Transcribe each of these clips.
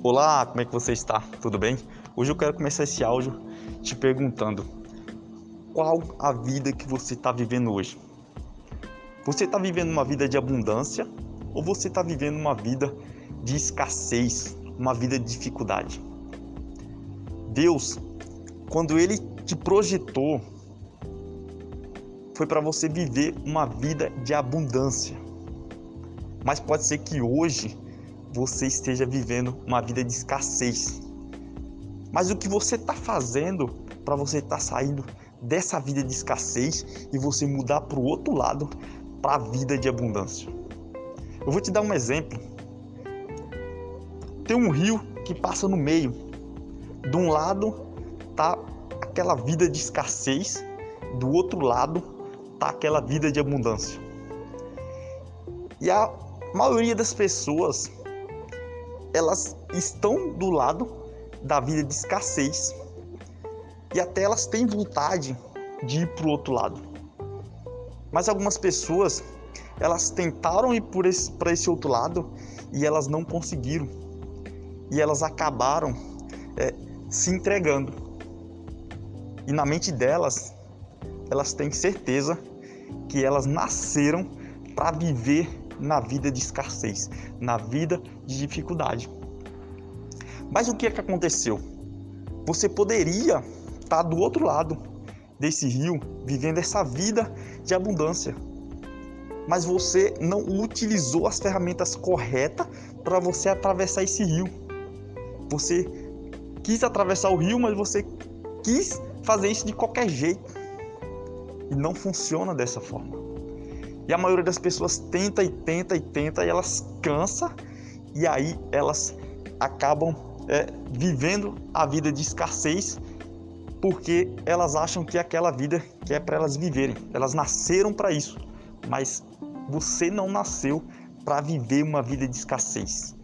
Olá, como é que você está? Tudo bem? Hoje eu quero começar esse áudio te perguntando qual a vida que você está vivendo hoje. Você está vivendo uma vida de abundância ou você está vivendo uma vida de escassez, uma vida de dificuldade? Deus, quando Ele te projetou, foi para você viver uma vida de abundância. Mas pode ser que hoje você esteja vivendo uma vida de escassez. Mas o que você está fazendo para você estar tá saindo dessa vida de escassez e você mudar para o outro lado, para a vida de abundância? Eu vou te dar um exemplo. Tem um rio que passa no meio. De um lado tá aquela vida de escassez, do outro lado tá aquela vida de abundância. E a maioria das pessoas elas estão do lado da vida de escassez e até elas têm vontade de ir para o outro lado. Mas algumas pessoas elas tentaram ir para esse, esse outro lado e elas não conseguiram e elas acabaram é, se entregando. E na mente delas, elas têm certeza que elas nasceram para viver na vida de escassez, na vida de dificuldade. Mas o que é que aconteceu? Você poderia estar do outro lado desse rio, vivendo essa vida de abundância. Mas você não utilizou as ferramentas corretas para você atravessar esse rio. Você quis atravessar o rio, mas você quis fazer isso de qualquer jeito. E não funciona dessa forma. E a maioria das pessoas tenta e tenta e tenta e elas cansa e aí elas acabam é, vivendo a vida de escassez porque elas acham que é aquela vida que é para elas viverem. Elas nasceram para isso, mas você não nasceu para viver uma vida de escassez.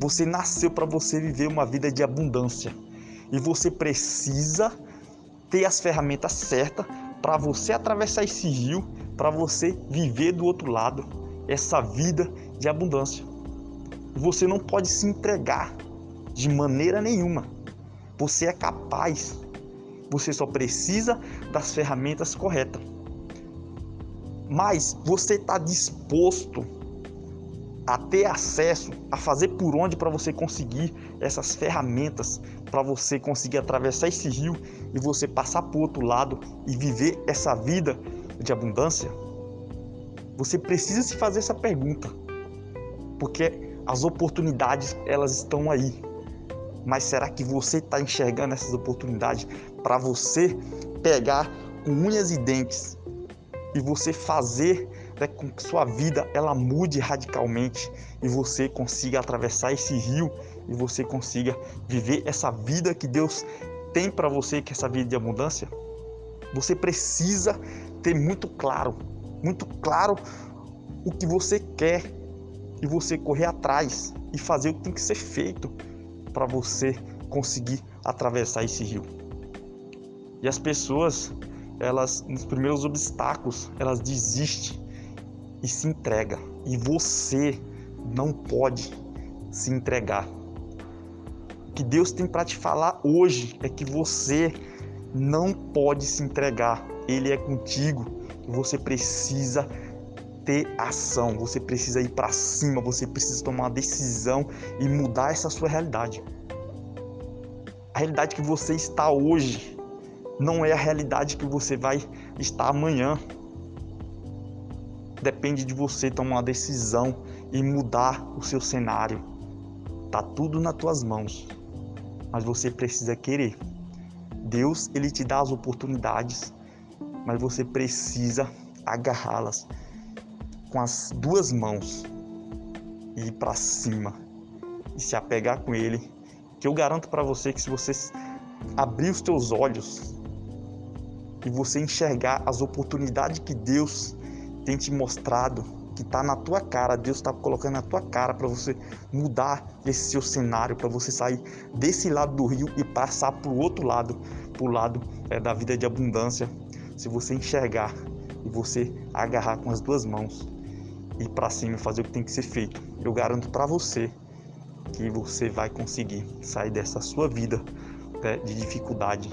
Você nasceu para você viver uma vida de abundância. E você precisa ter as ferramentas certas para você atravessar esse rio para você viver do outro lado essa vida de abundância. Você não pode se entregar de maneira nenhuma. Você é capaz. Você só precisa das ferramentas corretas. Mas você está disposto a ter acesso, a fazer por onde para você conseguir essas ferramentas, para você conseguir atravessar esse rio e você passar para o outro lado e viver essa vida de abundância? Você precisa se fazer essa pergunta, porque as oportunidades elas estão aí. Mas será que você está enxergando essas oportunidades para você pegar com unhas e dentes e você fazer né, com que sua vida ela mude radicalmente e você consiga atravessar esse rio e você consiga viver essa vida que Deus tem para você, que é essa vida de abundância? Você precisa ter muito claro, muito claro o que você quer e você correr atrás e fazer o que tem que ser feito para você conseguir atravessar esse rio. E as pessoas, elas nos primeiros obstáculos, elas desistem e se entrega. E você não pode se entregar. O que Deus tem para te falar hoje é que você não pode se entregar. Ele é contigo você precisa ter ação, você precisa ir para cima, você precisa tomar uma decisão e mudar essa sua realidade. A realidade que você está hoje não é a realidade que você vai estar amanhã. Depende de você tomar uma decisão e mudar o seu cenário. Tá tudo nas tuas mãos, mas você precisa querer. Deus ele te dá as oportunidades, mas você precisa agarrá-las com as duas mãos e ir para cima e se apegar com ele, que eu garanto para você que se você abrir os teus olhos e você enxergar as oportunidades que Deus tem te mostrado, que está na tua cara, Deus está colocando na tua cara para você mudar esse seu cenário, para você sair desse lado do rio e passar para o outro lado, para o lado é, da vida de abundância. Se você enxergar e você agarrar com as duas mãos, ir para cima e fazer o que tem que ser feito, eu garanto para você que você vai conseguir sair dessa sua vida né, de dificuldade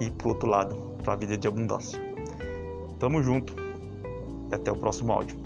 e pro outro lado, para a vida de abundância. Tamo junto e até o próximo áudio.